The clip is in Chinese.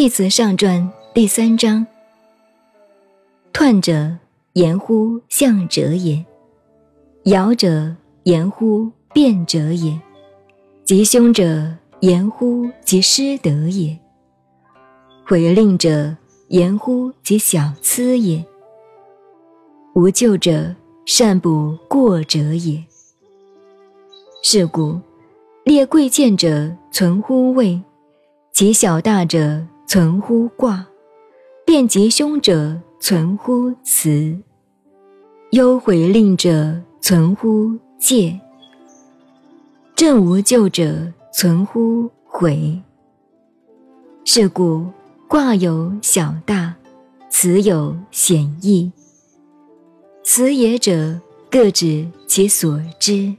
系辞上传第三章。彖者，言乎象者也；爻者，言乎变者也；吉凶者，言乎其失德也；悔令者，言乎其小疵也；无咎者，善补过者也。是故，列贵贱者存乎位，及小大者存乎卦，变吉凶者存乎辞，忧悔令者存乎戒，正无咎者存乎悔。是故，卦有小大，辞有显易。辞也者，各指其所知。